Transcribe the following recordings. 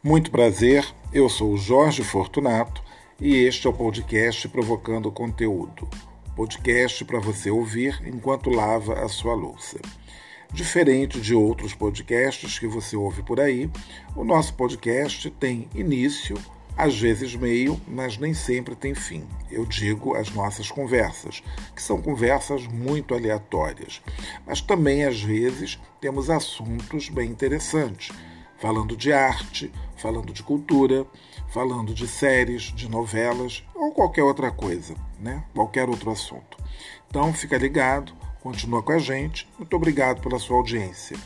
Muito prazer, eu sou Jorge Fortunato e este é o podcast Provocando Conteúdo. Podcast para você ouvir enquanto lava a sua louça. Diferente de outros podcasts que você ouve por aí, o nosso podcast tem início, às vezes meio, mas nem sempre tem fim. Eu digo as nossas conversas, que são conversas muito aleatórias, mas também às vezes temos assuntos bem interessantes falando de arte, falando de cultura, falando de séries, de novelas ou qualquer outra coisa, né? Qualquer outro assunto. Então fica ligado, continua com a gente. Muito obrigado pela sua audiência.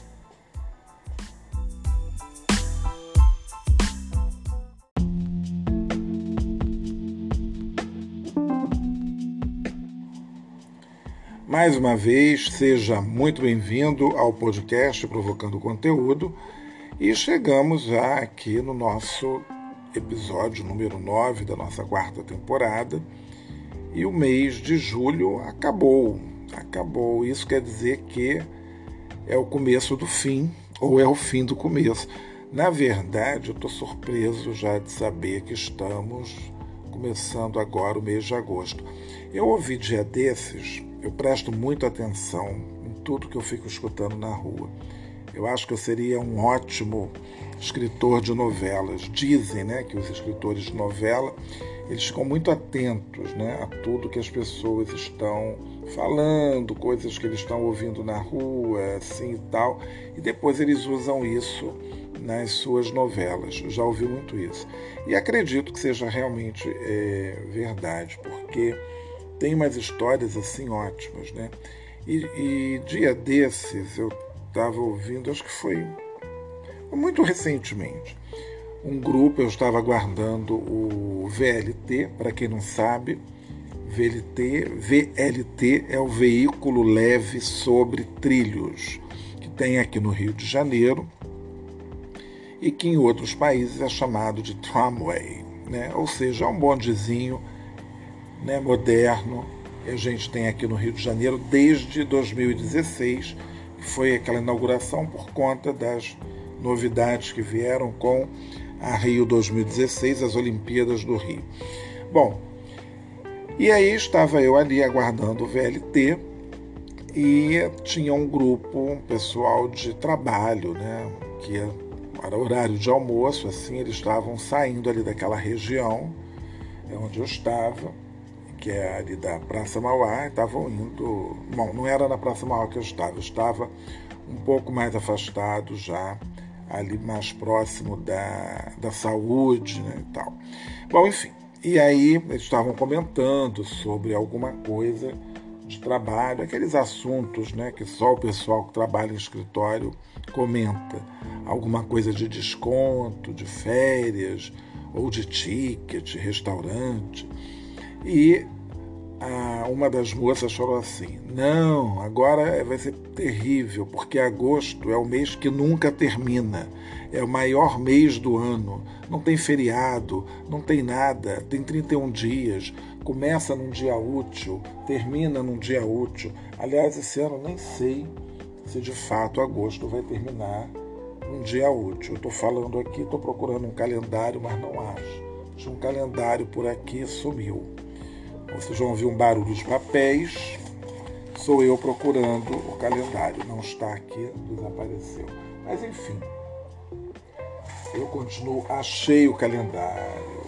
Mais uma vez, seja muito bem-vindo ao podcast Provocando Conteúdo. E chegamos já aqui no nosso episódio número 9 da nossa quarta temporada. E o mês de julho acabou. Acabou. Isso quer dizer que é o começo do fim, ou é o fim do começo. Na verdade, eu estou surpreso já de saber que estamos começando agora o mês de agosto. Eu ouvi dia desses, eu presto muita atenção em tudo que eu fico escutando na rua. Eu acho que eu seria um ótimo escritor de novelas. Dizem né, que os escritores de novela eles ficam muito atentos né, a tudo que as pessoas estão falando, coisas que eles estão ouvindo na rua, assim e tal, e depois eles usam isso nas suas novelas. Eu já ouvi muito isso. E acredito que seja realmente é, verdade, porque tem umas histórias assim ótimas, né? E, e dia desses eu estava ouvindo, acho que foi muito recentemente. Um grupo, eu estava aguardando o VLT, para quem não sabe, VLT, VLT é o veículo leve sobre trilhos, que tem aqui no Rio de Janeiro e que em outros países é chamado de tramway, né? ou seja, é um bondezinho né, moderno que a gente tem aqui no Rio de Janeiro desde 2016 foi aquela inauguração por conta das novidades que vieram com a Rio 2016, as Olimpíadas do Rio. Bom, e aí estava eu ali aguardando o VLT e tinha um grupo, um pessoal de trabalho, né, que era horário de almoço, assim, eles estavam saindo ali daquela região onde eu estava que é ali da Praça Mauá, estavam indo. Bom, não era na Praça Mauá que eu estava, eu estava um pouco mais afastado já, ali mais próximo da, da saúde né, e tal. Bom, enfim. E aí eles estavam comentando sobre alguma coisa de trabalho, aqueles assuntos né, que só o pessoal que trabalha em escritório comenta. Alguma coisa de desconto, de férias, ou de ticket, restaurante. E a, uma das moças falou assim: Não, agora vai ser terrível, porque agosto é o mês que nunca termina. É o maior mês do ano. Não tem feriado, não tem nada, tem 31 dias. Começa num dia útil, termina num dia útil. Aliás, esse ano nem sei se de fato agosto vai terminar num dia útil. Estou falando aqui, estou procurando um calendário, mas não acho. Tinha um calendário por aqui, sumiu. Vocês vão ouvir um barulho de papéis. Sou eu procurando o calendário. Não está aqui, desapareceu. Mas enfim, eu continuo. Achei o calendário.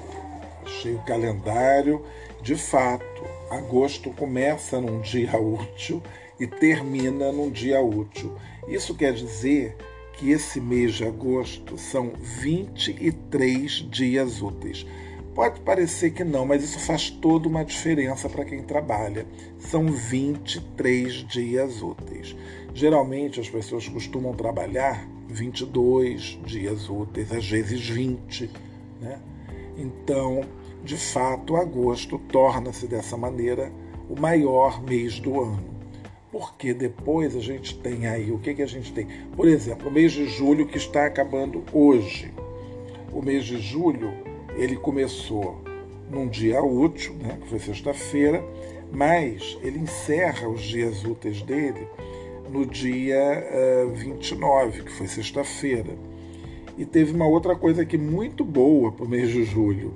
Achei o calendário. De fato, agosto começa num dia útil e termina num dia útil. Isso quer dizer que esse mês de agosto são 23 dias úteis. Pode parecer que não, mas isso faz toda uma diferença para quem trabalha. São 23 dias úteis. Geralmente as pessoas costumam trabalhar 22 dias úteis, às vezes 20. Né? Então, de fato, agosto torna-se dessa maneira o maior mês do ano. Porque depois a gente tem aí, o que, que a gente tem? Por exemplo, o mês de julho que está acabando hoje. O mês de julho ele começou num dia útil, né, que foi sexta-feira, mas ele encerra os dias úteis dele no dia uh, eh, 29, que foi sexta-feira. E teve uma outra coisa aqui muito boa para o mês de julho.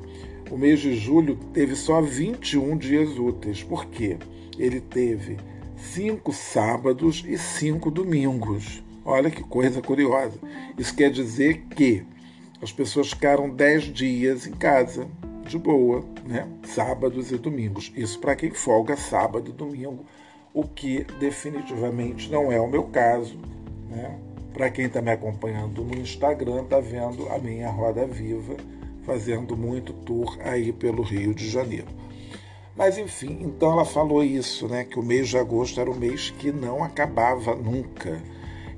O mês de julho teve só 21 dias úteis. Por quê? Ele teve cinco sábados e cinco domingos. Olha que coisa curiosa. Isso quer dizer que as pessoas ficaram 10 dias em casa, de boa, né? Sábados e domingos. Isso para quem folga sábado e domingo, o que definitivamente não é o meu caso, né? Para quem está me acompanhando no Instagram, está vendo a minha roda viva fazendo muito tour aí pelo Rio de Janeiro. Mas enfim, então ela falou isso, né? Que o mês de agosto era o mês que não acabava nunca.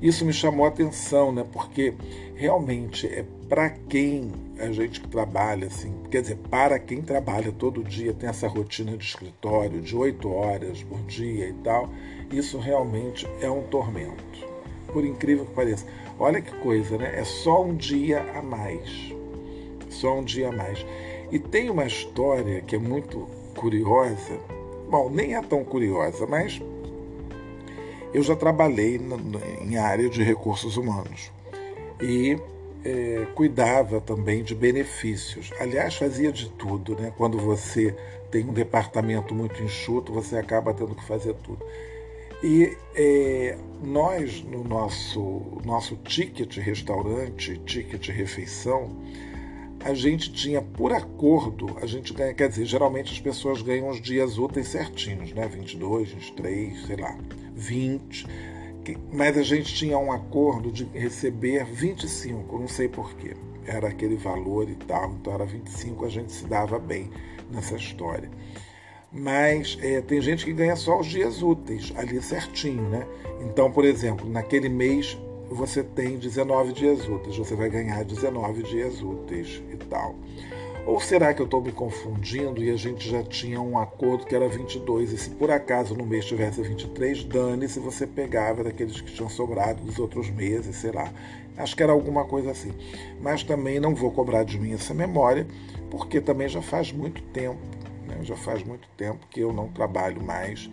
Isso me chamou a atenção, né? Porque realmente é para quem a gente trabalha, assim, quer dizer, para quem trabalha todo dia, tem essa rotina de escritório de oito horas por dia e tal, isso realmente é um tormento por incrível que pareça. Olha que coisa, né? É só um dia a mais. Só um dia a mais. E tem uma história que é muito curiosa. Bom, nem é tão curiosa, mas eu já trabalhei em área de recursos humanos e é, cuidava também de benefícios. Aliás, fazia de tudo, né? Quando você tem um departamento muito enxuto, você acaba tendo que fazer tudo. E é, nós, no nosso, nosso ticket restaurante, ticket refeição, a gente tinha por acordo, a gente ganha, quer dizer, geralmente as pessoas ganham os dias úteis certinhos, né? 22, 23, sei lá, 20. Mas a gente tinha um acordo de receber 25, não sei porquê. Era aquele valor e tal, então era 25, a gente se dava bem nessa história mas é, tem gente que ganha só os dias úteis, ali certinho, né? Então, por exemplo, naquele mês você tem 19 dias úteis, você vai ganhar 19 dias úteis e tal. Ou será que eu estou me confundindo e a gente já tinha um acordo que era 22 e se por acaso no mês tivesse 23, dane-se, você pegava daqueles que tinham sobrado dos outros meses, sei lá. Acho que era alguma coisa assim. Mas também não vou cobrar de mim essa memória, porque também já faz muito tempo né? Já faz muito tempo que eu não trabalho mais.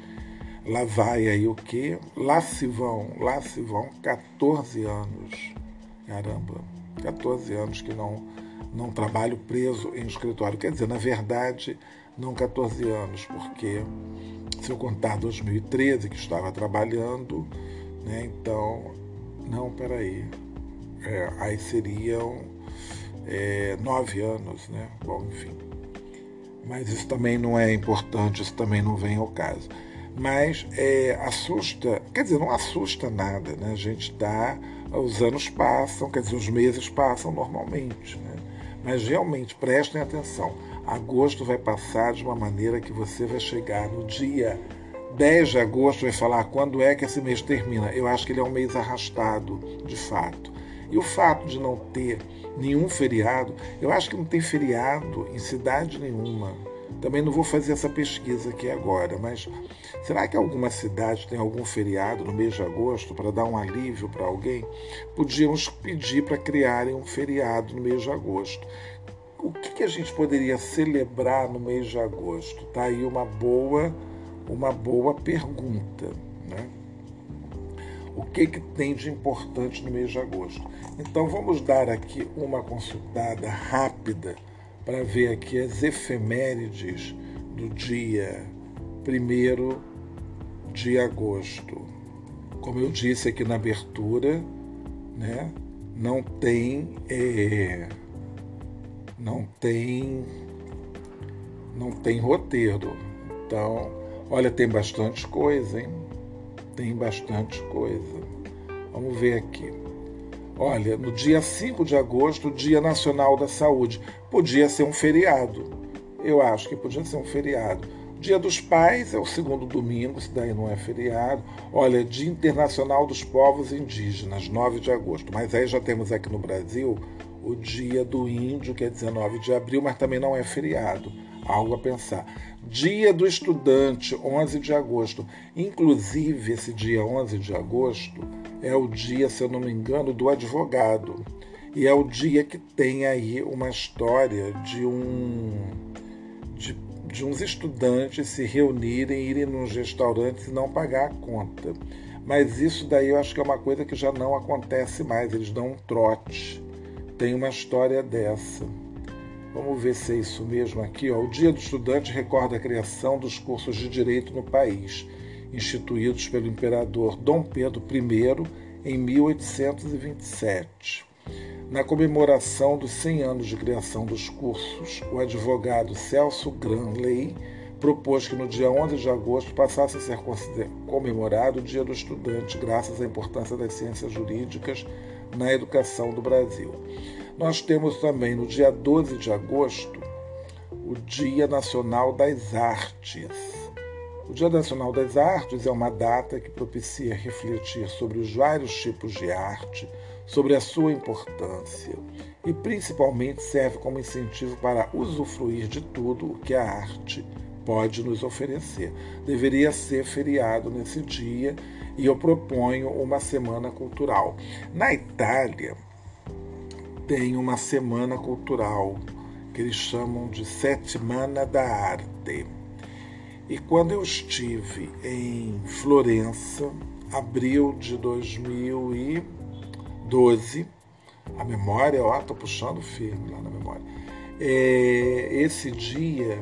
Lá vai aí o quê? Lá se vão, lá se vão 14 anos. Caramba, 14 anos que não, não trabalho preso em escritório. Quer dizer, na verdade, não 14 anos, porque se eu contar 2013 que estava trabalhando, né, então, não, peraí, é, aí seriam é, nove anos, né? Bom, enfim. Mas isso também não é importante, isso também não vem ao caso. Mas é, assusta, quer dizer, não assusta nada, né? A gente está, os anos passam, quer dizer, os meses passam normalmente, né? Mas realmente prestem atenção. Agosto vai passar de uma maneira que você vai chegar no dia 10 de agosto vai falar quando é que esse mês termina. Eu acho que ele é um mês arrastado, de fato. E o fato de não ter nenhum feriado, eu acho que não tem feriado em cidade nenhuma. Também não vou fazer essa pesquisa aqui agora, mas será que alguma cidade tem algum feriado no mês de agosto para dar um alívio para alguém? Podíamos pedir para criarem um feriado no mês de agosto. O que, que a gente poderia celebrar no mês de agosto? Tá aí uma boa, uma boa pergunta, né? O que, que tem de importante no mês de agosto? Então vamos dar aqui uma consultada rápida para ver aqui as efemérides do dia 1 de agosto. Como eu disse aqui na abertura, né, não tem é, não tem não tem roteiro. Então, olha, tem bastante coisa, hein? Tem bastante coisa. Vamos ver aqui. Olha, no dia 5 de agosto, Dia Nacional da Saúde. Podia ser um feriado. Eu acho que podia ser um feriado. Dia dos Pais é o segundo domingo, se daí não é feriado. Olha, Dia Internacional dos Povos Indígenas, 9 de agosto. Mas aí já temos aqui no Brasil o Dia do Índio, que é 19 de abril, mas também não é feriado. Algo a pensar. Dia do Estudante, 11 de agosto. Inclusive, esse dia 11 de agosto é o dia, se eu não me engano, do advogado. E é o dia que tem aí uma história de um de, de uns estudantes se reunirem, irem nos restaurantes e não pagar a conta. Mas isso daí eu acho que é uma coisa que já não acontece mais, eles dão um trote. tem uma história dessa. Vamos ver se é isso mesmo aqui. Ó. O Dia do Estudante recorda a criação dos cursos de direito no país, instituídos pelo imperador Dom Pedro I em 1827. Na comemoração dos 100 anos de criação dos cursos, o advogado Celso Granley propôs que no dia 11 de agosto passasse a ser comemorado o Dia do Estudante, graças à importância das ciências jurídicas na educação do Brasil. Nós temos também no dia 12 de agosto o Dia Nacional das Artes. O Dia Nacional das Artes é uma data que propicia refletir sobre os vários tipos de arte, sobre a sua importância e principalmente serve como incentivo para usufruir de tudo o que a arte pode nos oferecer. Deveria ser feriado nesse dia e eu proponho uma semana cultural. Na Itália, tem uma semana cultural que eles chamam de Settimana da Arte. E quando eu estive em Florença, abril de 2012, a memória, ó, tô puxando firme lá na memória. É, esse dia,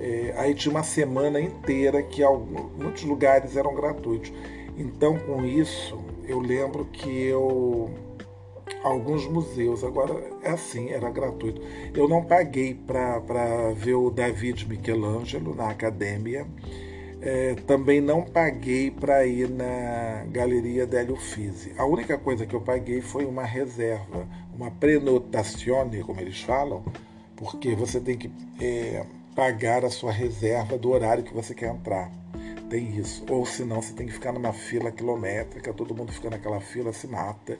é, aí tinha uma semana inteira que alguns, muitos lugares eram gratuitos. Então, com isso, eu lembro que eu alguns museus. Agora é assim, era gratuito. Eu não paguei para ver o David Michelangelo na academia. É, também não paguei para ir na Galeria Délio Fisi. A única coisa que eu paguei foi uma reserva, uma prenotazione, como eles falam, porque você tem que é, pagar a sua reserva do horário que você quer entrar. Tem isso. Ou senão você tem que ficar numa fila quilométrica, todo mundo fica naquela fila, se mata.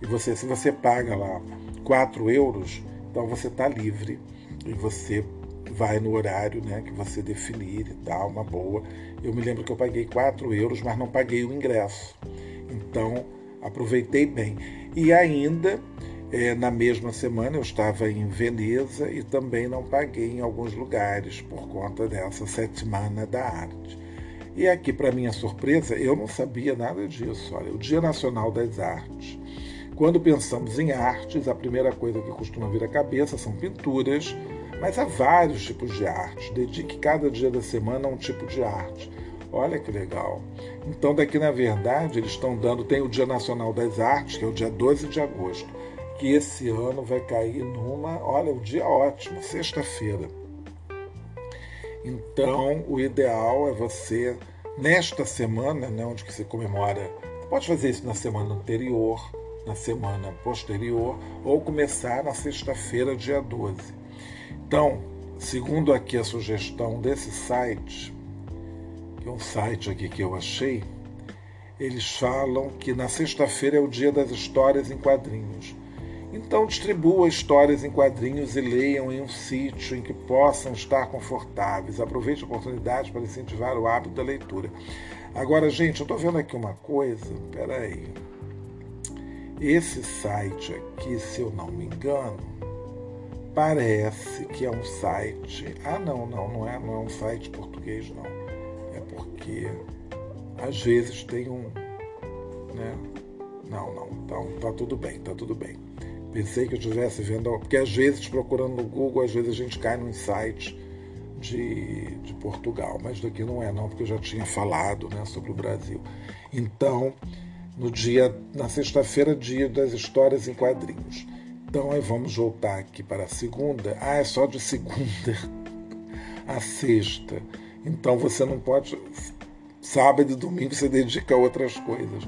E você, se você paga lá 4 euros, então você está livre e você vai no horário né, que você definir e tal, uma boa. Eu me lembro que eu paguei 4 euros, mas não paguei o ingresso. Então, aproveitei bem. E ainda, é, na mesma semana, eu estava em Veneza e também não paguei em alguns lugares por conta dessa Semana da Arte. E aqui, para minha surpresa, eu não sabia nada disso. Olha, o Dia Nacional das Artes quando pensamos em artes, a primeira coisa que costuma vir à cabeça são pinturas, mas há vários tipos de arte. Dedique cada dia da semana a um tipo de arte. Olha que legal. Então, daqui na verdade, eles estão dando. Tem o Dia Nacional das Artes, que é o dia 12 de agosto, que esse ano vai cair numa. Olha, o um dia ótimo, sexta-feira. Então, o ideal é você, nesta semana, né, onde que você comemora, pode fazer isso na semana anterior, na semana posterior ou começar na sexta-feira, dia 12. Então, segundo aqui a sugestão desse site, que é um site aqui que eu achei, eles falam que na sexta-feira é o dia das histórias em quadrinhos. Então distribua histórias em quadrinhos e leiam em um sítio em que possam estar confortáveis. Aproveite a oportunidade para incentivar o hábito da leitura. Agora, gente, eu estou vendo aqui uma coisa. Peraí. Esse site aqui, se eu não me engano, parece que é um site. Ah, não, não, não é, não é um site português, não. É porque às vezes tem um, né? Não, não. Então tá tudo bem, tá tudo bem. Pensei que eu estivesse vendo, porque às vezes procurando no Google, às vezes a gente cai num site de, de Portugal, mas daqui não é não, porque eu já tinha falado, né, sobre o Brasil. Então no dia, na sexta-feira, dia das histórias em quadrinhos. Então aí vamos voltar aqui para a segunda. Ah, é só de segunda a sexta. Então você não pode. Sábado e domingo você dedica a outras coisas.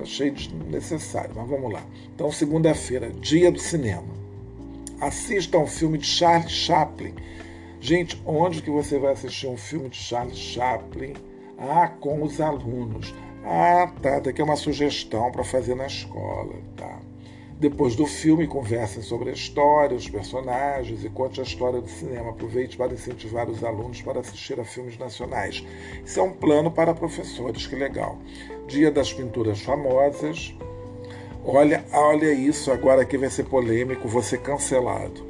achei desnecessário, mas vamos lá. Então, segunda-feira, dia do cinema. Assista um filme de Charles Chaplin. Gente, onde que você vai assistir um filme de Charles Chaplin? Ah, com os alunos. Ah, tá, daqui é uma sugestão para fazer na escola, tá? Depois do filme, conversem sobre a história, os personagens e conte a história do cinema. Aproveite para incentivar os alunos para assistir a filmes nacionais. Isso é um plano para professores, que legal. Dia das pinturas famosas. Olha, olha isso, agora aqui vai ser polêmico, ser cancelado.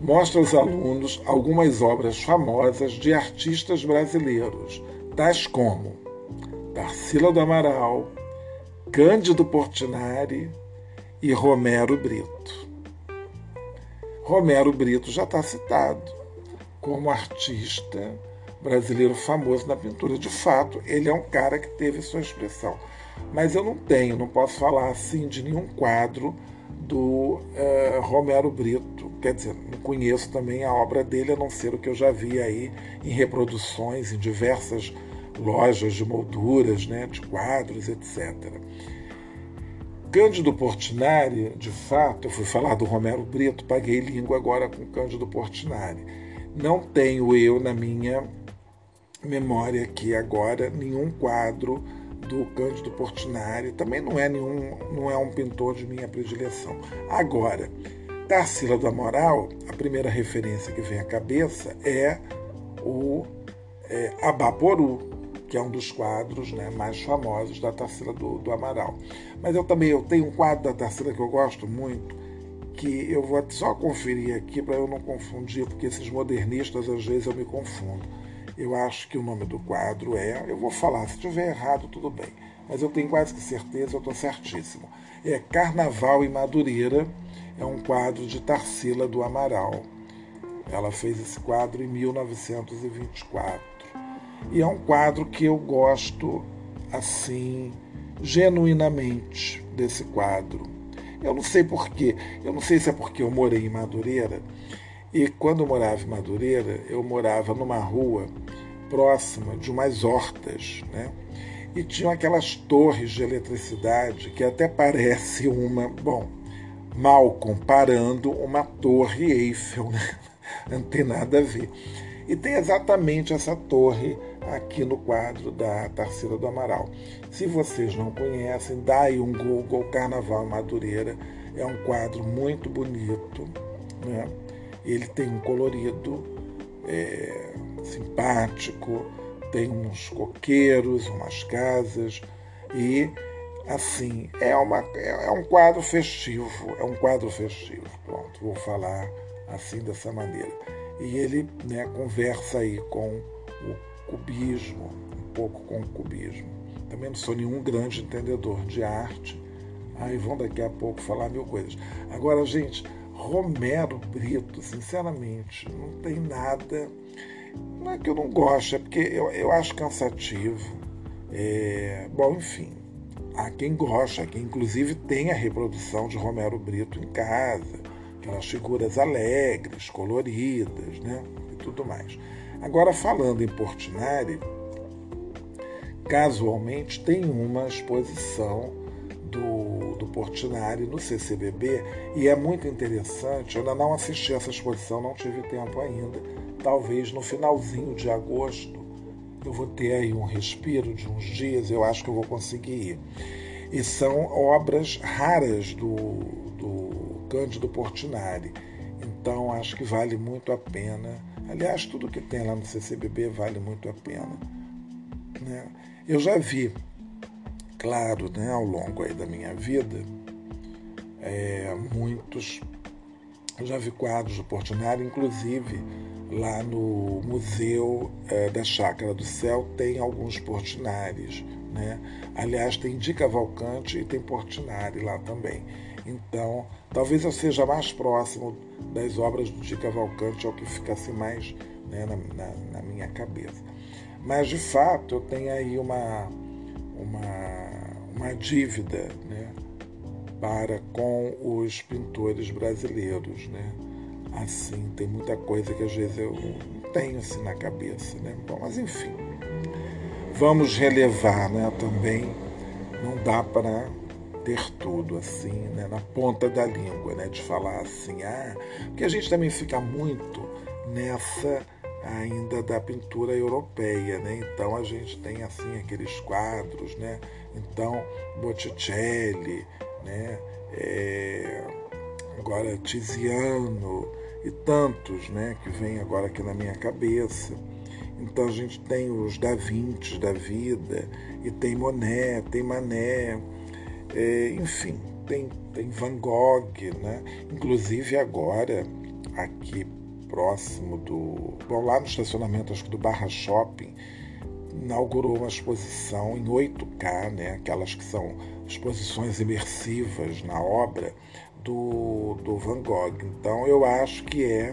Mostra aos alunos algumas obras famosas de artistas brasileiros, tais como Tarsila do Amaral, Cândido Portinari e Romero Brito. Romero Brito já está citado como artista brasileiro famoso na pintura. De fato, ele é um cara que teve sua expressão. Mas eu não tenho, não posso falar assim de nenhum quadro do uh, Romero Brito. Quer dizer, não conheço também a obra dele, a não ser o que eu já vi aí em reproduções em diversas lojas de molduras, né, de quadros, etc. Cândido Portinari, de fato, eu fui falar do Romero Brito, paguei língua agora com Cândido Portinari. Não tenho eu na minha memória aqui agora nenhum quadro do Cândido Portinari, também não é nenhum, não é um pintor de minha predileção. Agora, Tarsila do Amaral, a primeira referência que vem à cabeça é o é, Abaporu, que é um dos quadros né, mais famosos da Tarsila do, do Amaral. Mas eu também eu tenho um quadro da Tarsila que eu gosto muito, que eu vou só conferir aqui para eu não confundir, porque esses modernistas às vezes eu me confundo eu acho que o nome do quadro é. Eu vou falar, se estiver errado, tudo bem. Mas eu tenho quase que certeza, eu estou certíssimo. É Carnaval em Madureira, é um quadro de Tarsila do Amaral. Ela fez esse quadro em 1924. E é um quadro que eu gosto, assim, genuinamente desse quadro. Eu não sei porquê. Eu não sei se é porque eu morei em Madureira e quando eu morava em Madureira, eu morava numa rua próxima de umas hortas, né? E tinham aquelas torres de eletricidade que até parece uma, bom, mal comparando uma torre Eiffel, né? não tem nada a ver. E tem exatamente essa torre aqui no quadro da Tarsila do Amaral. Se vocês não conhecem, dá aí um Google Carnaval Madureira. É um quadro muito bonito, né? Ele tem um colorido é, simpático, tem uns coqueiros, umas casas e assim é uma é um quadro festivo, é um quadro festivo. Pronto, vou falar assim dessa maneira. E ele né, conversa aí com o cubismo, um pouco com o cubismo. Também não sou nenhum grande entendedor de arte. Aí vão daqui a pouco falar mil coisas. Agora, gente, Romero Brito, sinceramente, não tem nada. Não é que eu não gosto, é porque eu, eu acho cansativo. É, bom, enfim, há quem gosta, quem inclusive tem a reprodução de Romero Brito em casa, aquelas figuras alegres, coloridas, né? E tudo mais. Agora, falando em Portinari, casualmente tem uma exposição do, do Portinari no CCBB e é muito interessante. Eu ainda não assisti essa exposição, não tive tempo ainda. Talvez no finalzinho de agosto eu vou ter aí um respiro de uns dias, eu acho que eu vou conseguir ir. E são obras raras do, do Cândido Portinari. Então acho que vale muito a pena. Aliás, tudo que tem lá no CCBB vale muito a pena. Né? Eu já vi claro, né, ao longo aí da minha vida, é, muitos. Eu já vi quadros do Portinari, inclusive lá no Museu é, da Chácara do Céu tem alguns Portinares. Né? Aliás, tem Di Cavalcante e tem Portinari lá também. Então, talvez eu seja mais próximo das obras Di Cavalcante, é o que fica assim mais né, na, na, na minha cabeça. Mas, de fato, eu tenho aí uma, uma uma dívida né, para com os pintores brasileiros. Né? Assim, tem muita coisa que às vezes eu não tenho assim na cabeça. Né? Bom, mas enfim, vamos relevar né, também. Não dá para ter tudo assim, né, na ponta da língua, né, de falar assim, ah, porque a gente também fica muito nessa ainda da pintura europeia, né? Então a gente tem assim aqueles quadros, né? Então Botticelli, né? É, agora Tiziano e tantos, né? Que vem agora aqui na minha cabeça. Então a gente tem os Da Vinci da vida e tem Monet, tem Manet, é, enfim, tem, tem Van Gogh, né? Inclusive agora aqui próximo do. Bom, lá no estacionamento, acho que do Barra Shopping, inaugurou uma exposição em 8K, né, aquelas que são exposições imersivas na obra do, do Van Gogh. Então eu acho que é.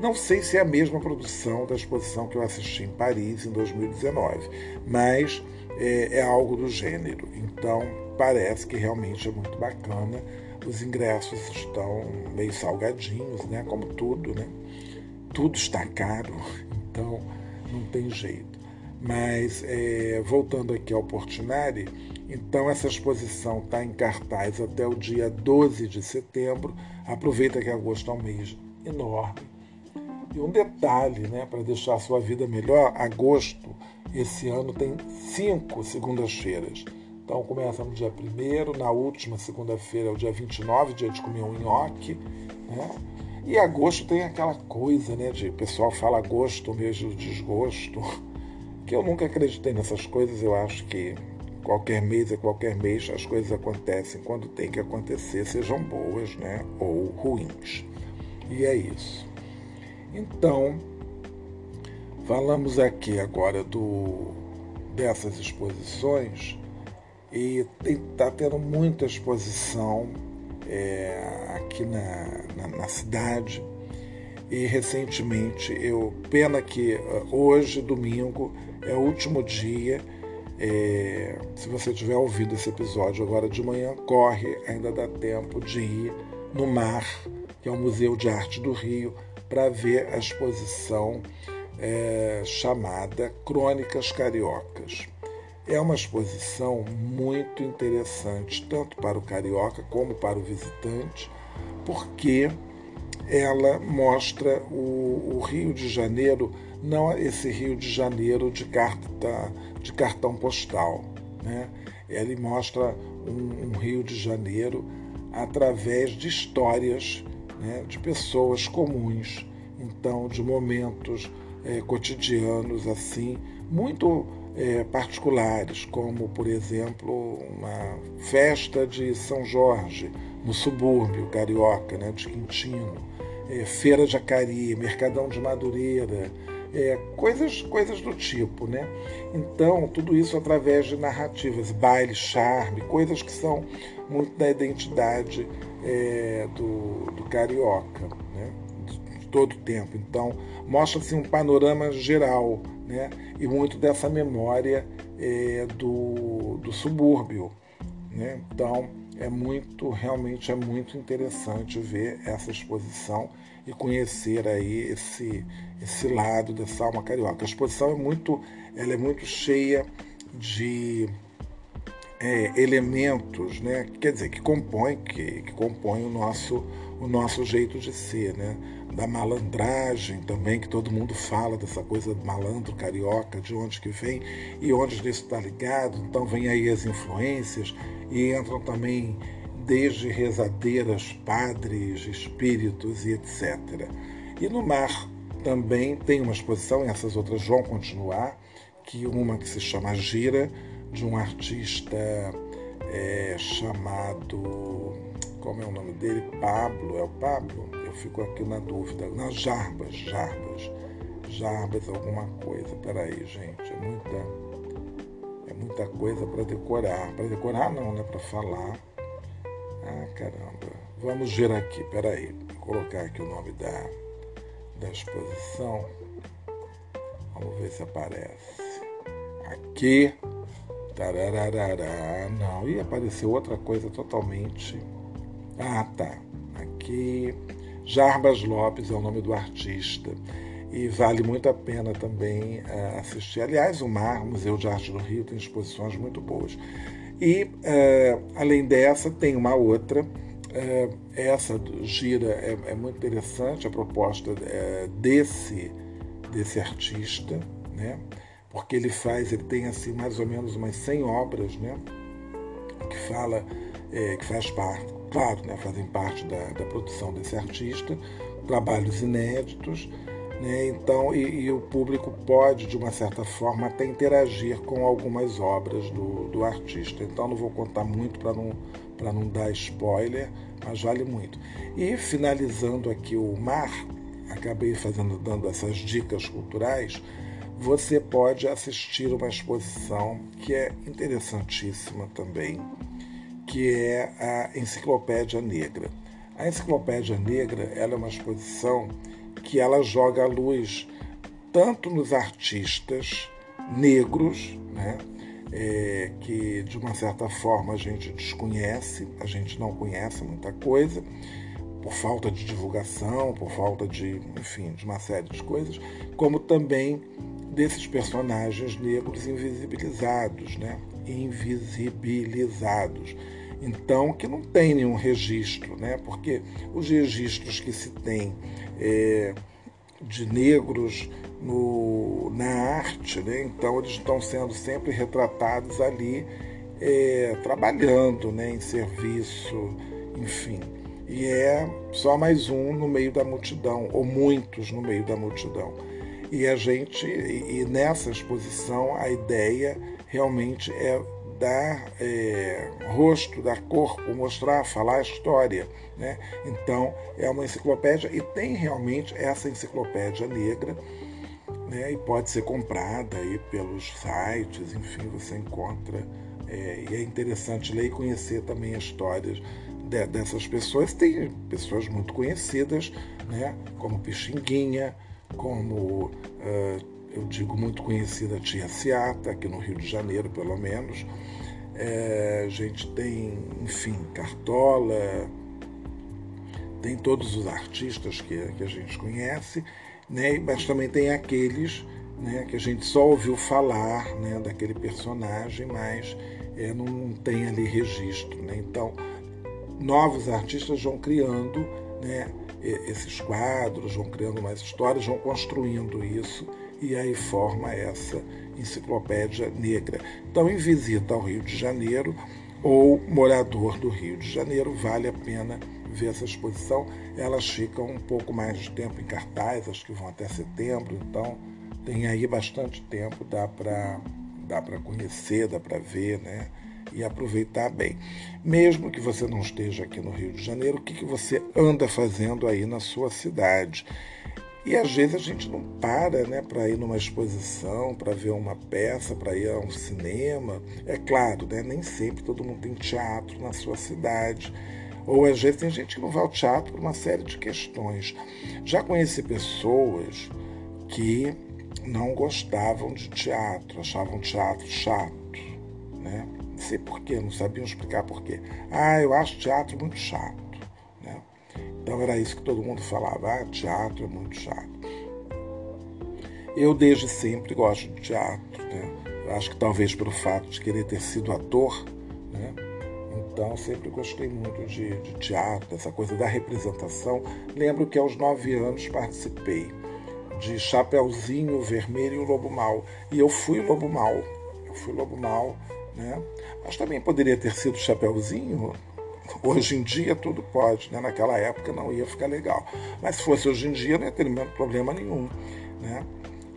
Não sei se é a mesma produção da exposição que eu assisti em Paris em 2019, mas é, é algo do gênero. Então parece que realmente é muito bacana. Os ingressos estão meio salgadinhos, né? Como tudo, né? Tudo está caro, então não tem jeito. Mas é, voltando aqui ao Portinari, então essa exposição está em cartaz até o dia 12 de setembro. Aproveita que agosto é um mês enorme. E um detalhe, né, para deixar a sua vida melhor, agosto esse ano tem cinco segundas-feiras. Então começa no dia 1 na última segunda-feira é o dia 29, dia de comer um nhoque. Né? E agosto tem aquela coisa, né, de o pessoal fala agosto, mês do desgosto, que eu nunca acreditei nessas coisas, eu acho que qualquer mês é qualquer mês, as coisas acontecem quando tem que acontecer, sejam boas, né, ou ruins. E é isso. Então, falamos aqui agora do dessas exposições e está tendo muita exposição é, aqui na, na, na, cidade. E recentemente, eu pena que uh, hoje, domingo, é o último dia. É, se você tiver ouvido esse episódio agora de manhã, corre, ainda dá tempo de ir no MAR, que é o Museu de Arte do Rio, para ver a exposição é, chamada Crônicas Cariocas. É uma exposição muito interessante, tanto para o carioca como para o visitante, porque ela mostra o, o Rio de Janeiro, não esse Rio de Janeiro de, carta, de cartão postal. Né? Ele mostra um, um Rio de Janeiro através de histórias né, de pessoas comuns, então de momentos é, cotidianos assim, muito é, particulares, como, por exemplo, uma festa de São Jorge, no subúrbio carioca, né, de Quintino, é, Feira de Acari, Mercadão de Madureira, é, coisas, coisas do tipo. Né? Então, tudo isso através de narrativas, baile, charme, coisas que são muito da identidade é, do, do carioca? Todo o tempo. Então, mostra-se um panorama geral né? e muito dessa memória é, do, do subúrbio. Né? Então, é muito, realmente é muito interessante ver essa exposição e conhecer aí esse, esse lado dessa alma carioca. A exposição é muito, ela é muito cheia de é, elementos, né? quer dizer, que compõem, que, que compõem o nosso, o nosso jeito de ser, né? da malandragem também, que todo mundo fala dessa coisa do malandro carioca, de onde que vem e onde isso está ligado. Então vem aí as influências e entram também desde rezadeiras, padres, espíritos e etc. E no mar também tem uma exposição, e essas outras vão continuar, que uma que se chama Gira, de um artista é, chamado, como é o nome dele? Pablo, é o Pablo? Eu fico aqui na dúvida. Na Jarbas, Jarbas. Jarbas alguma coisa. Peraí, gente, é muita, é muita coisa para decorar. Para decorar não, né? Para falar. Ah, caramba. Vamos ver aqui, peraí. Vou colocar aqui o nome da, da exposição. Vamos ver se aparece. Aqui. Tarararará. Não, e apareceu outra coisa totalmente. Ah, tá. Aqui. Jarbas Lopes é o nome do artista. E vale muito a pena também uh, assistir. Aliás, o MAR, Museu de Arte do Rio, tem exposições muito boas. E, uh, além dessa, tem uma outra. Uh, essa gira é, é, muito interessante, a proposta desse, desse artista, né? porque ele faz, ele tem assim mais ou menos umas 100 obras, né, que fala, é, que faz parte, né, fazem parte da, da produção desse artista, trabalhos inéditos, né, então e, e, o público pode de uma certa forma até interagir com algumas obras do, do artista. Então não vou contar muito para não para não dar spoiler, mas vale muito. E finalizando aqui o mar, acabei fazendo dando essas dicas culturais você pode assistir uma exposição que é interessantíssima também, que é a Enciclopédia Negra. A Enciclopédia Negra ela é uma exposição que ela joga a luz tanto nos artistas negros, né, é, que de uma certa forma a gente desconhece, a gente não conhece muita coisa, por falta de divulgação, por falta de, enfim, de uma série de coisas, como também desses personagens negros invisibilizados, né? Invisibilizados. Então, que não tem nenhum registro, né? Porque os registros que se tem é, de negros no, na arte, né? Então eles estão sendo sempre retratados ali é, trabalhando, né? Em serviço, enfim. E é só mais um no meio da multidão, ou muitos no meio da multidão. E a gente, e nessa exposição, a ideia realmente é dar é, rosto, dar corpo, mostrar, falar a história. Né? Então, é uma enciclopédia e tem realmente essa enciclopédia negra. Né? E pode ser comprada aí pelos sites, enfim, você encontra. É, e é interessante ler e conhecer também as histórias de, dessas pessoas. Tem pessoas muito conhecidas, né? como Pixinguinha, como uh, eu digo muito conhecida Tia Seata, aqui no Rio de Janeiro, pelo menos. É, a gente tem, enfim, Cartola, tem todos os artistas que, que a gente conhece, né? mas também tem aqueles né, que a gente só ouviu falar né, daquele personagem, mas é, não tem ali registro. Né? Então, novos artistas vão criando né, esses quadros, vão criando mais histórias, vão construindo isso e aí forma essa enciclopédia negra. Então, em visita ao Rio de Janeiro ou morador do Rio de Janeiro, vale a pena ver essa exposição. Elas ficam um pouco mais de tempo em cartaz, acho que vão até setembro, então tem aí bastante tempo, dá para dá para conhecer, dá para ver, né? E aproveitar bem. Mesmo que você não esteja aqui no Rio de Janeiro, o que, que você anda fazendo aí na sua cidade? E às vezes a gente não para né, para ir numa exposição, para ver uma peça, para ir a um cinema. É claro, né, nem sempre todo mundo tem teatro na sua cidade. Ou às vezes tem gente que não vai ao teatro por uma série de questões. Já conheci pessoas que não gostavam de teatro, achavam teatro chato. Né? Não sei porquê, não sabiam explicar porquê. Ah, eu acho teatro muito chato. Então era isso que todo mundo falava: ah, teatro é muito chato. Eu desde sempre gosto de teatro, né? acho que talvez pelo fato de querer ter sido ator, né? Então sempre gostei muito de, de teatro, dessa coisa da representação. Lembro que aos nove anos participei de Chapeuzinho Vermelho e o Lobo Mal. E eu fui Lobo Mal. Eu fui Lobo Mal, né? Mas também poderia ter sido Chapeuzinho, Hoje em dia tudo pode, né? naquela época não ia ficar legal. Mas se fosse hoje em dia não ia ter problema nenhum. Né?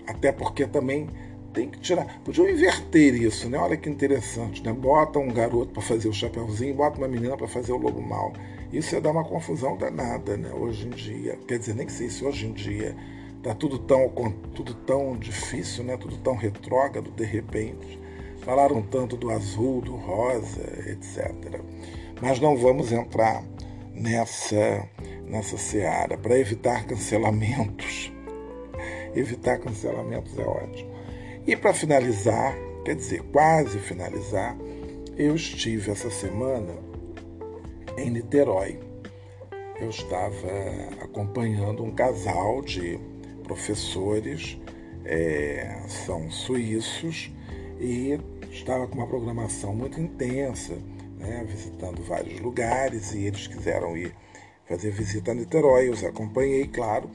Até porque também tem que tirar. Podiam inverter isso, né? Olha que interessante, né? Bota um garoto para fazer o chapeuzinho, bota uma menina para fazer o lobo mal. Isso ia dar uma confusão danada, né? Hoje em dia. Quer dizer, nem sei se hoje em dia tá tudo tão, tudo tão difícil, né? Tudo tão retrógrado de repente. Falaram tanto do azul, do rosa, etc. Mas não vamos entrar nessa, nessa seara para evitar cancelamentos. evitar cancelamentos é ótimo. E para finalizar, quer dizer, quase finalizar, eu estive essa semana em Niterói. Eu estava acompanhando um casal de professores, é, são suíços, e estava com uma programação muito intensa né, visitando vários lugares e eles quiseram ir fazer visita a Niterói. Eu os acompanhei, claro,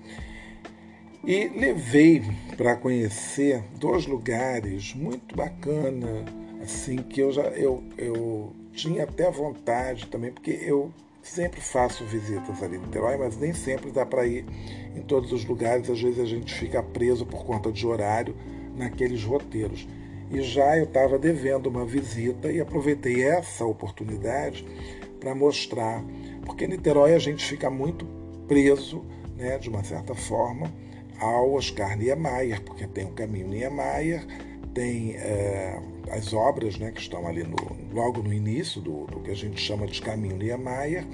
e levei para conhecer dois lugares muito bacana, assim que eu já eu, eu tinha até vontade também, porque eu sempre faço visitas ali em Niterói, mas nem sempre dá para ir em todos os lugares. Às vezes a gente fica preso por conta de horário naqueles roteiros. E já eu estava devendo uma visita e aproveitei essa oportunidade para mostrar, porque em Niterói a gente fica muito preso, né, de uma certa forma, ao Oscar Niemeyer, porque tem o caminho Niemeyer, tem é, as obras né, que estão ali no, logo no início do, do, que a gente chama de caminho Niemeyer,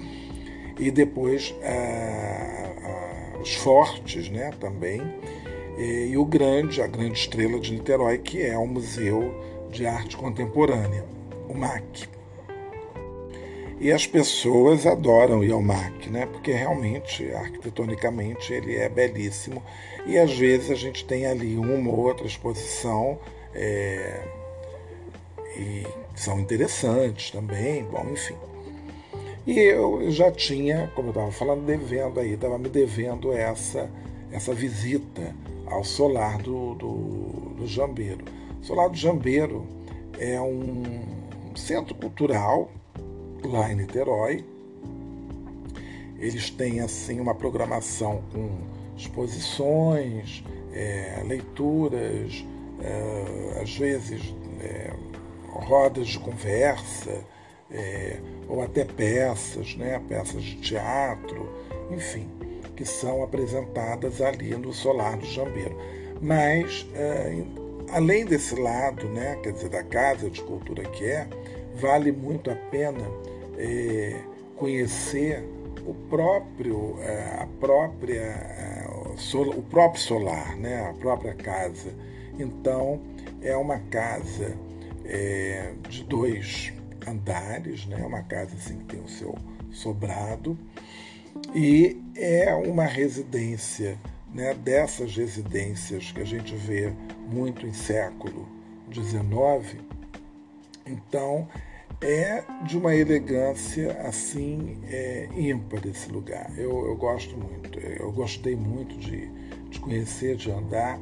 e depois ah, ah, os fortes né, também, e, o grande, a grande estrela de Niterói, que é o Museu de Arte Contemporânea, o MAC. E as pessoas adoram ir ao MAC, né? porque realmente, arquitetonicamente, ele é belíssimo. E às vezes a gente tem ali uma ou outra exposição é, e são interessantes também, bom, enfim. E eu já tinha, como eu estava falando, devendo aí, estava me devendo essa, essa visita ao solar do, do, do Jambeiro. O solar do Jambeiro é um centro cultural lá em Niterói. Eles têm assim uma programação com exposições, é, leituras, é, às vezes é, rodas de conversa, é, ou até peças, né, peças de teatro, enfim, que são apresentadas ali no Solar do Jambeiro. Mas, é, além desse lado, né, quer dizer, da Casa de Cultura que é, vale muito a pena é, conhecer o próprio, é, a própria, é, o próprio solar, né, a própria casa. Então, é uma casa é, de dois andares, né, uma casa assim que tem o seu sobrado, e é uma residência né, dessas residências que a gente vê muito em século XIX. Então, é de uma elegância assim é, ímpar esse lugar. Eu, eu gosto muito, eu gostei muito de, de conhecer, de andar.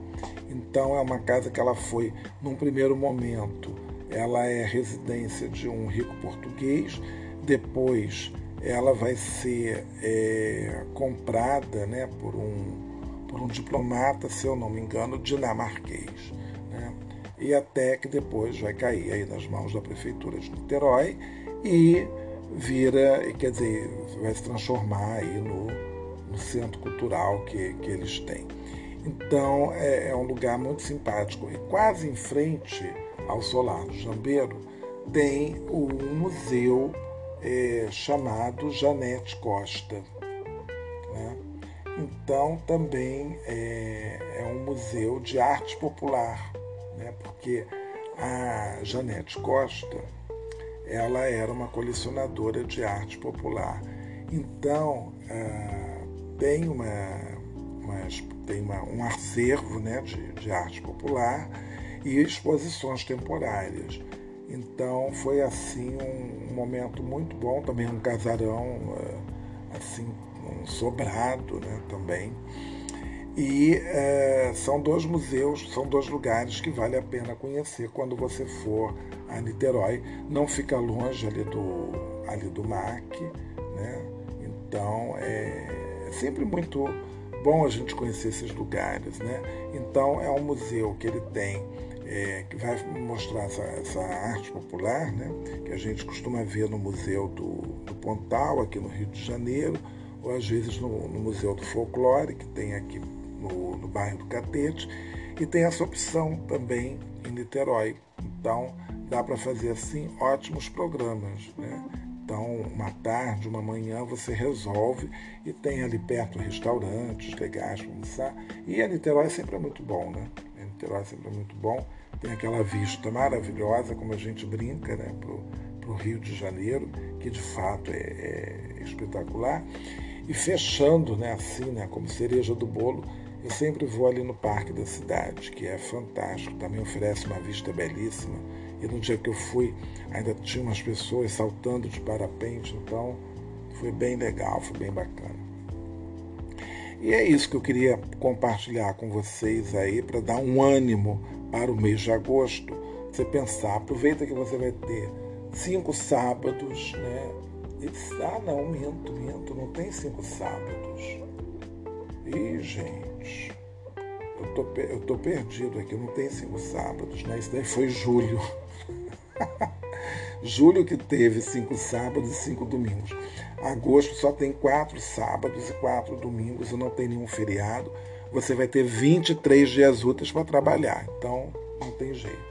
Então é uma casa que ela foi, num primeiro momento, ela é residência de um rico português, depois ela vai ser é, comprada né, por, um, por um diplomata, se eu não me engano, dinamarquês e até que depois vai cair aí nas mãos da prefeitura de Niterói e vira, quer dizer, vai se transformar aí no, no centro cultural que, que eles têm. Então é, é, um lugar muito simpático e quase em frente ao Solar do Jambeiro tem um museu é, chamado Janete Costa. Né? Então também é, é um museu de arte popular né? porque a Janete Costa ela era uma colecionadora de arte popular. Então, ah, tem, uma, uma tem uma, um acervo né, de, de arte popular e exposições temporárias. Então, foi assim um, momento muito bom, também um casarão, ah, assim, um sobrado né, também. E é, são dois museus, são dois lugares que vale a pena conhecer quando você for a Niterói. Não fica longe ali do, ali do MAC, né? Então é, é sempre muito bom a gente conhecer esses lugares, né? Então é um museu que ele tem é, que vai mostrar essa, essa, arte popular, né? Que a gente costuma ver no Museu do, do Pontal aqui no Rio de Janeiro, ou às vezes no, no Museu do Folclore que tem aqui no, no bairro do Catete, e tem essa opção também em Niterói. Então, dá para fazer assim ótimos programas. Né? Então, uma tarde, uma manhã, você resolve e tem ali perto restaurantes legais para almoçar. E a Niterói sempre é muito bom, né? A Niterói sempre é muito bom. Tem aquela vista maravilhosa, como a gente brinca, né? Para o Rio de Janeiro, que de fato é, é espetacular. E fechando, né, assim, né, como cereja do bolo, eu sempre vou ali no parque da cidade, que é fantástico, também oferece uma vista belíssima. E no dia que eu fui, ainda tinha umas pessoas saltando de parapente, então foi bem legal, foi bem bacana. E é isso que eu queria compartilhar com vocês aí, para dar um ânimo para o mês de agosto. Você pensar, aproveita que você vai ter cinco sábados, né? E, ah, não, minto, minto, não tem cinco sábados. Ih, gente eu tô, eu tô perdido aqui, não tem cinco sábados, né? Isso daí foi julho. julho que teve cinco sábados e cinco domingos. Agosto só tem quatro sábados e quatro domingos e não tem nenhum feriado. Você vai ter 23 dias úteis para trabalhar, então não tem jeito.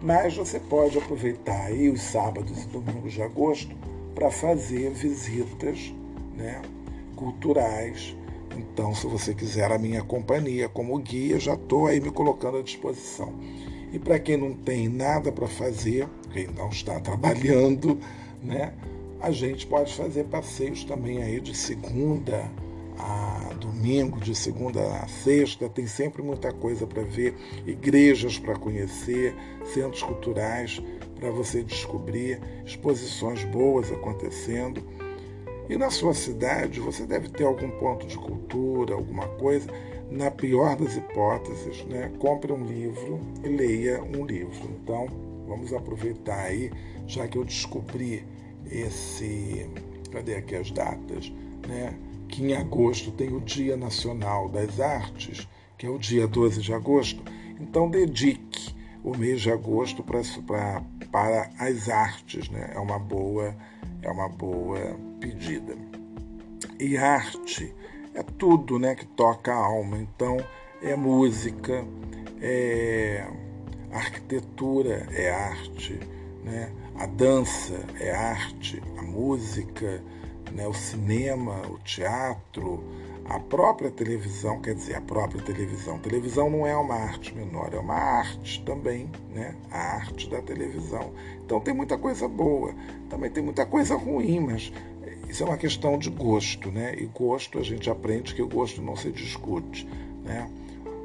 Mas você pode aproveitar aí os sábados e domingos de agosto para fazer visitas né, culturais. Então, se você quiser a minha companhia como guia, já estou aí me colocando à disposição. E para quem não tem nada para fazer, quem não está trabalhando, né, a gente pode fazer passeios também aí de segunda a domingo, de segunda a sexta, tem sempre muita coisa para ver, igrejas para conhecer, centros culturais para você descobrir, exposições boas acontecendo. E na sua cidade você deve ter algum ponto de cultura, alguma coisa. Na pior das hipóteses, né, compre um livro e leia um livro. Então, vamos aproveitar aí, já que eu descobri esse. Cadê aqui as datas? Né? Que em agosto tem o Dia Nacional das Artes, que é o dia 12 de agosto. Então, dedique o mês de agosto para, para, para as artes. Né? É uma boa, é uma boa pedida. E arte é tudo né, que toca a alma. Então, é música, é arquitetura, é arte, né? a dança é arte, a música, né? o cinema, o teatro, a própria televisão, quer dizer, a própria televisão. Televisão não é uma arte menor, é uma arte também, né? A arte da televisão. Então tem muita coisa boa, também tem muita coisa ruim, mas isso é uma questão de gosto, né? E gosto a gente aprende que o gosto não se discute, né?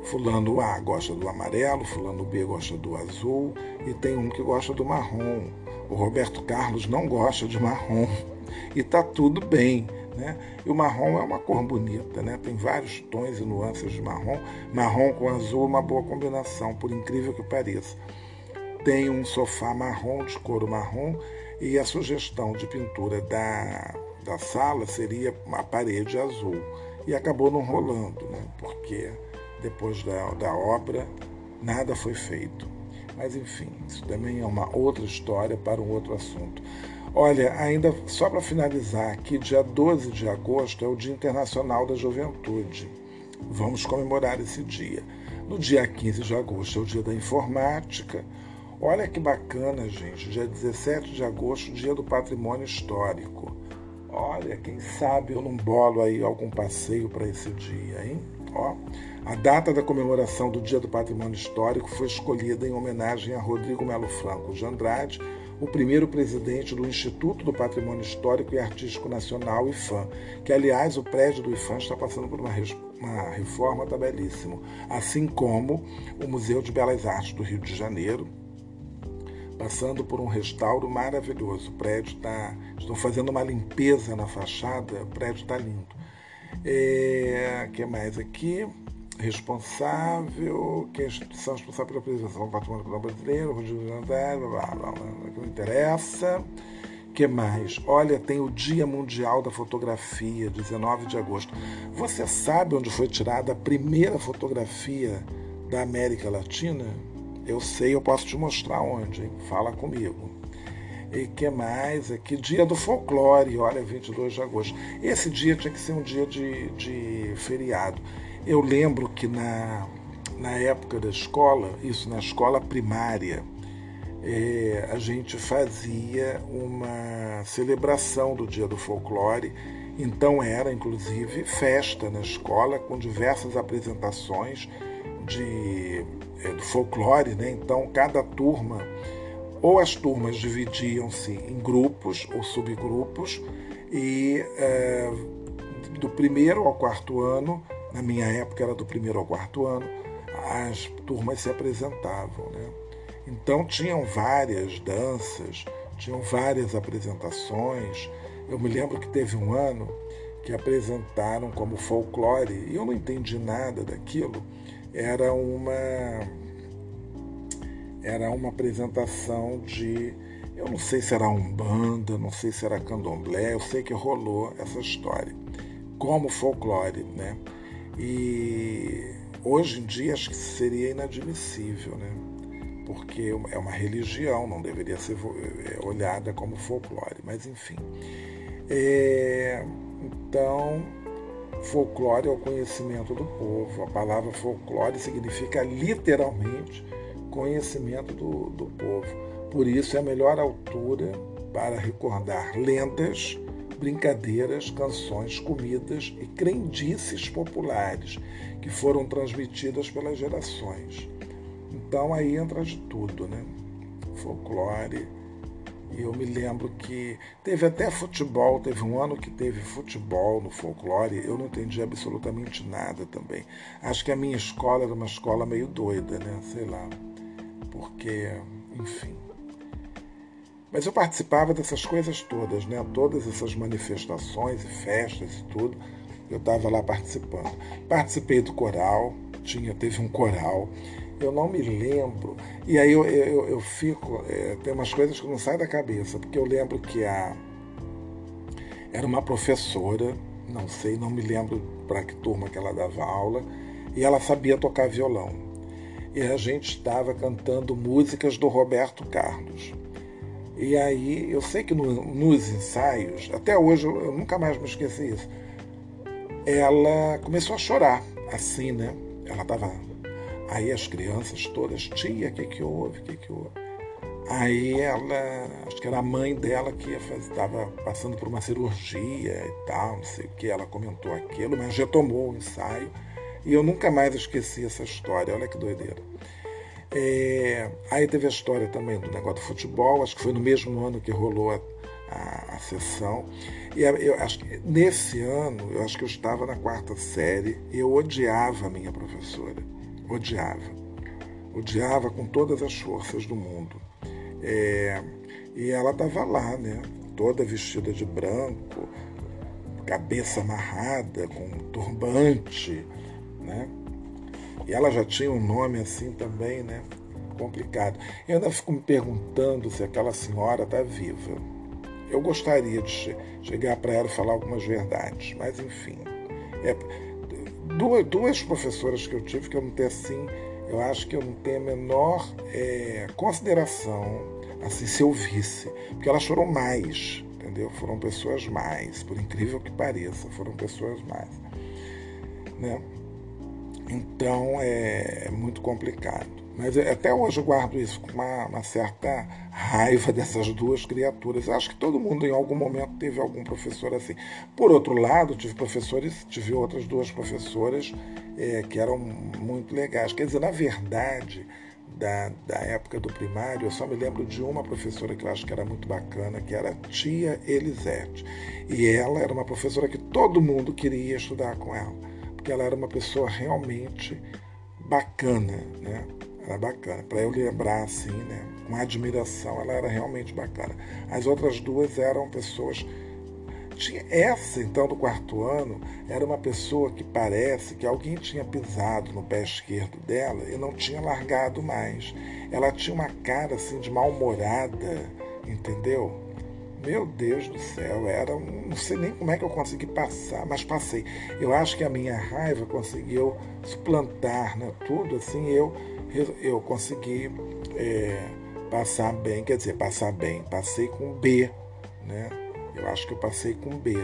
Fulano A gosta do amarelo, fulano B gosta do azul e tem um que gosta do marrom. O Roberto Carlos não gosta de marrom e tá tudo bem. Né? E o marrom é uma cor bonita, né? tem vários tons e nuances de marrom. Marrom com azul é uma boa combinação, por incrível que pareça. Tem um sofá marrom, de couro marrom, e a sugestão de pintura da, da sala seria uma parede azul. E acabou não rolando, né? porque depois da, da obra nada foi feito. Mas enfim, isso também é uma outra história para um outro assunto. Olha, ainda só para finalizar aqui, dia 12 de agosto é o Dia Internacional da Juventude. Vamos comemorar esse dia. No dia 15 de agosto é o Dia da Informática. Olha que bacana, gente. Dia 17 de agosto, Dia do Patrimônio Histórico. Olha, quem sabe eu não bolo aí algum passeio para esse dia, hein? Ó, a data da comemoração do Dia do Patrimônio Histórico foi escolhida em homenagem a Rodrigo Melo Franco de Andrade, o primeiro presidente do Instituto do Patrimônio Histórico e Artístico Nacional, IFAM, que, aliás, o prédio do IFAM está passando por uma, uma reforma, tá belíssimo, assim como o Museu de Belas Artes do Rio de Janeiro, passando por um restauro maravilhoso. O prédio está. Estão fazendo uma limpeza na fachada, o prédio está lindo. É, que mais aqui? Responsável, que é instituição responsável pela preservação do patrimônio cultural brasileiro, Rodrigo Jantar, blá, blá, blá, blá, que não interessa. que mais? Olha, tem o Dia Mundial da Fotografia, 19 de agosto. Você sabe onde foi tirada a primeira fotografia da América Latina? Eu sei, eu posso te mostrar onde, hein? Fala comigo. E que mais? Aqui, dia do folclore, olha, 22 de agosto. Esse dia tinha que ser um dia de, de feriado. Eu lembro que na, na época da escola, isso na escola primária, é, a gente fazia uma celebração do Dia do Folclore. Então era, inclusive, festa na escola com diversas apresentações de, é, do folclore. Né? Então cada turma, ou as turmas dividiam-se em grupos ou subgrupos, e é, do primeiro ao quarto ano na minha época era do primeiro ao quarto ano, as turmas se apresentavam. Né? Então tinham várias danças, tinham várias apresentações. Eu me lembro que teve um ano que apresentaram como folclore, e eu não entendi nada daquilo, era uma era uma apresentação de eu não sei se era umbanda, não sei se era candomblé, eu sei que rolou essa história como folclore, né? E hoje em dia acho que seria inadmissível, né? Porque é uma religião, não deveria ser é, olhada como folclore, mas enfim. É, então, folclore é o conhecimento do povo. A palavra folclore significa literalmente conhecimento do, do povo. Por isso é a melhor altura para recordar lendas brincadeiras, canções, comidas e crendices populares que foram transmitidas pelas gerações. Então aí entra de tudo, né? Folclore. E eu me lembro que teve até futebol, teve um ano que teve futebol no folclore, eu não entendi absolutamente nada também. Acho que a minha escola era uma escola meio doida, né? Sei lá. Porque, enfim. Mas eu participava dessas coisas todas, né? Todas essas manifestações e festas e tudo, eu estava lá participando. Participei do coral, tinha, teve um coral. Eu não me lembro. E aí eu, eu, eu fico. É, tem umas coisas que não saem da cabeça, porque eu lembro que a. Era uma professora, não sei, não me lembro para que turma que ela dava aula, e ela sabia tocar violão. E a gente estava cantando músicas do Roberto Carlos. E aí, eu sei que no, nos ensaios, até hoje eu, eu nunca mais me esqueci isso, ela começou a chorar, assim, né? Ela estava. Aí as crianças todas, tia, o que, que houve? O que, que houve? Aí ela, acho que era a mãe dela que estava passando por uma cirurgia e tal, não sei o que, ela comentou aquilo, mas retomou o ensaio. E eu nunca mais esqueci essa história, olha que doideira. É, aí teve a história também do negócio do futebol, acho que foi no mesmo ano que rolou a, a, a sessão. E eu acho que nesse ano, eu acho que eu estava na quarta série, e eu odiava a minha professora. Odiava. Odiava com todas as forças do mundo. É, e ela estava lá, né? Toda vestida de branco, cabeça amarrada, com um turbante, né? E ela já tinha um nome assim também, né? Complicado. Eu ainda fico me perguntando se aquela senhora está viva. Eu gostaria de chegar para ela e falar algumas verdades, mas enfim. É, duas, duas professoras que eu tive que eu não tenho assim, eu acho que eu não tenho a menor é, consideração assim se eu visse, porque elas foram mais, entendeu? Foram pessoas mais, por incrível que pareça, foram pessoas mais, né? Então é, é muito complicado. Mas até hoje eu guardo isso com uma, uma, certa raiva dessas duas criaturas. Acho que todo mundo em algum momento teve algum professor assim. Por outro lado, tive professores, tive outras duas professoras é, que eram muito legais. Quer dizer, na verdade, da, da época do primário, eu só me lembro de uma professora que eu acho que era muito bacana, que era tia Elisete. E ela era uma professora que todo mundo queria estudar com ela porque ela era uma pessoa realmente bacana, né? Era bacana. Para eu lembrar assim, né? Com admiração, ela era realmente bacana. As outras duas eram pessoas. Tinha essa, então, do quarto ano, era uma pessoa que parece que alguém tinha pisado no pé esquerdo dela e não tinha largado mais. Ela tinha uma cara assim de mal-humorada, entendeu? Meu Deus do céu, era um, não sei nem como é que eu consegui passar, mas passei. Eu acho que a minha raiva conseguiu suplantar né, tudo, assim, eu, eu consegui é, passar bem, quer dizer, passar bem, passei com B, né? Eu acho que eu passei com B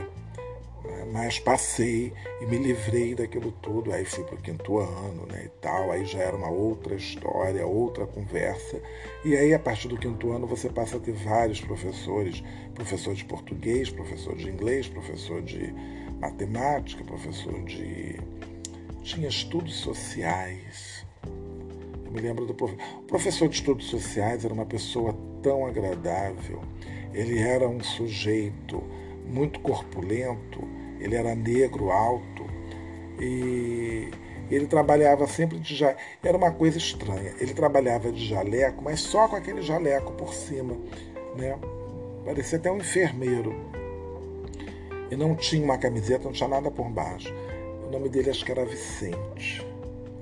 mas passei e me livrei daquilo tudo. Aí fui para o quinto ano né, e tal, aí já era uma outra história, outra conversa. E aí, a partir do quinto ano, você passa a ter vários professores: professor de português, professor de inglês, professor de matemática, professor de. Tinha estudos sociais. Eu me lembro do professor. O professor de estudos sociais era uma pessoa tão agradável. Ele era um sujeito muito corpulento, ele era negro, alto, e ele trabalhava sempre de jaleco. Era uma coisa estranha. Ele trabalhava de jaleco, mas só com aquele jaleco por cima. Né? Parecia até um enfermeiro. E não tinha uma camiseta, não tinha nada por baixo. O nome dele acho que era Vicente.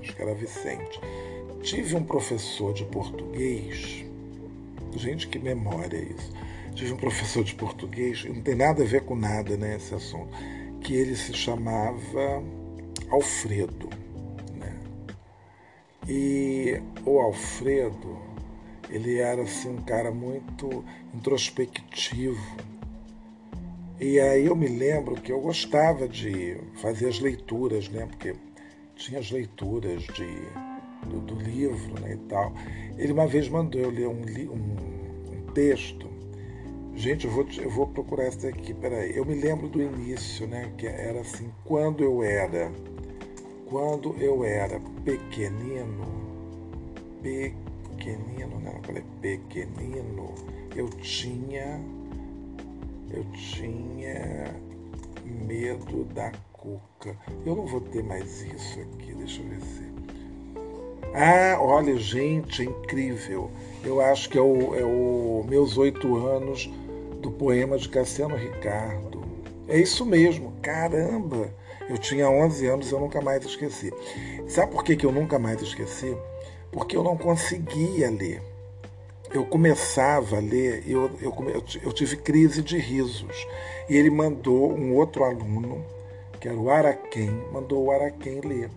Acho que era Vicente. Tive um professor de português. Gente, que memória isso tive um professor de português, não tem nada a ver com nada né, assunto, que ele se chamava Alfredo. Né? E o Alfredo, ele era assim, um cara muito introspectivo. E aí eu me lembro que eu gostava de fazer as leituras, né? Porque tinha as leituras de, do, do livro né, e tal. Ele uma vez mandou eu ler um, um, um texto Gente, eu vou, eu vou procurar essa aqui, peraí. Eu me lembro do início, né? Que era assim, quando eu era. Quando eu era pequenino. Pequenino, né? Falei pequenino. Eu tinha. Eu tinha medo da cuca. Eu não vou ter mais isso aqui, deixa eu ver se. Ah, olha, gente, é incrível. Eu acho que é o, é o Meus Oito Anos do poema de Cassiano Ricardo. É isso mesmo, caramba! Eu tinha 11 anos e eu nunca mais esqueci. Sabe por que, que eu nunca mais esqueci? Porque eu não conseguia ler. Eu começava a ler, eu, eu, eu tive crise de risos. E ele mandou um outro aluno, que era o Araquém, mandou o Araquém ler.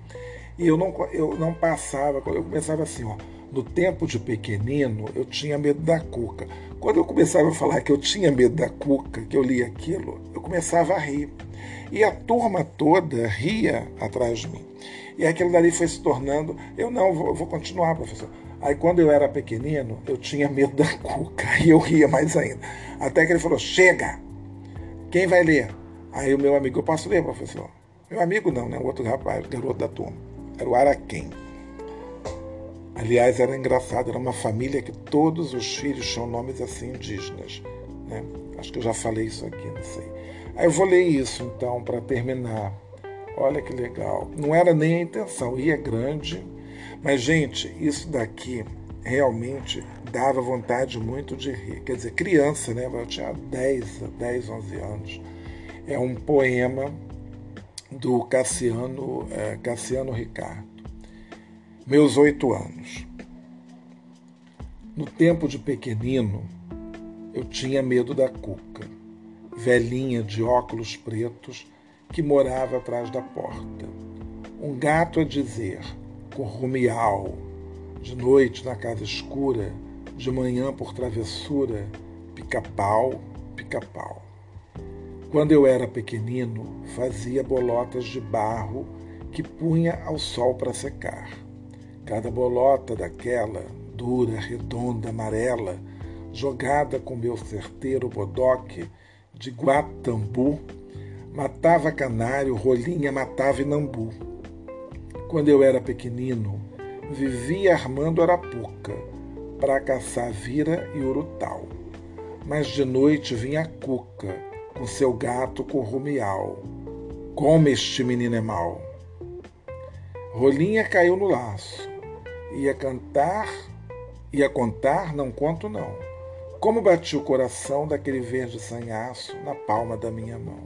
E eu não, eu não passava, eu começava assim, ó. No tempo de pequenino, eu tinha medo da cuca. Quando eu começava a falar que eu tinha medo da cuca, que eu lia aquilo, eu começava a rir. E a turma toda ria atrás de mim. E aquilo dali foi se tornando. Eu não, vou, vou continuar, professor. Aí quando eu era pequenino, eu tinha medo da cuca. E eu ria mais ainda. Até que ele falou: chega! Quem vai ler? Aí o meu amigo, eu posso ler, professor? Meu amigo não, né? O outro rapaz, garoto da turma. Era o Araquém. Aliás, era engraçado, era uma família que todos os filhos tinham nomes assim indígenas. Né? Acho que eu já falei isso aqui, não sei. Aí eu vou ler isso então para terminar. Olha que legal. Não era nem a intenção, ia grande, mas gente, isso daqui realmente dava vontade muito de rir. Quer dizer, criança, né? Eu tinha 10, 10, 11 anos. É um poema do Cassiano, é, Cassiano Ricardo. Meus oito anos. No tempo de pequenino, eu tinha medo da Cuca, velhinha de óculos pretos que morava atrás da porta. Um gato a dizer, corrumial, de noite na casa escura, de manhã por travessura, pica-pau, pica-pau. Quando eu era pequenino, fazia bolotas de barro que punha ao sol para secar. Cada bolota daquela, dura, redonda, amarela, jogada com meu certeiro bodoque de guatambu, matava canário, rolinha, matava inambu. Quando eu era pequenino, vivia armando arapuca para caçar vira e urutau. Mas de noite vinha a cuca com seu gato corrumial. Come este menino é mau. Rolinha caiu no laço ia cantar, ia contar, não conto não. Como bati o coração daquele verde sanhaço na palma da minha mão.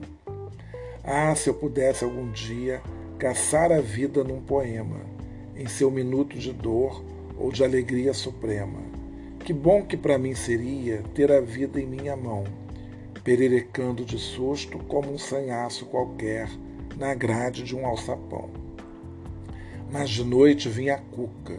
Ah, se eu pudesse algum dia caçar a vida num poema, em seu minuto de dor ou de alegria suprema. Que bom que para mim seria ter a vida em minha mão, pererecando de susto como um sanhaço qualquer na grade de um alçapão. Mas de noite vinha a cuca,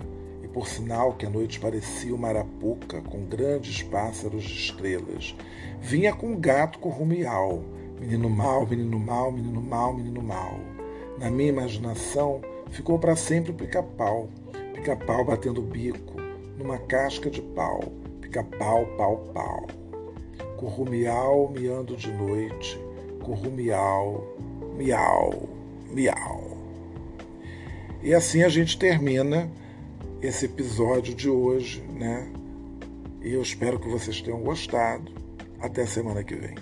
por sinal que a noite parecia uma arapuca com grandes pássaros de estrelas. Vinha com um gato corrumial. Menino mal, menino mal, menino mal, menino mal. Na minha imaginação ficou para sempre o pica-pau. Pica-pau batendo bico numa casca de pau. Pica-pau, pau, pau. Corrumial miando de noite. Corrumial, miau, miau. E assim a gente termina esse episódio de hoje, né? E eu espero que vocês tenham gostado. Até semana que vem.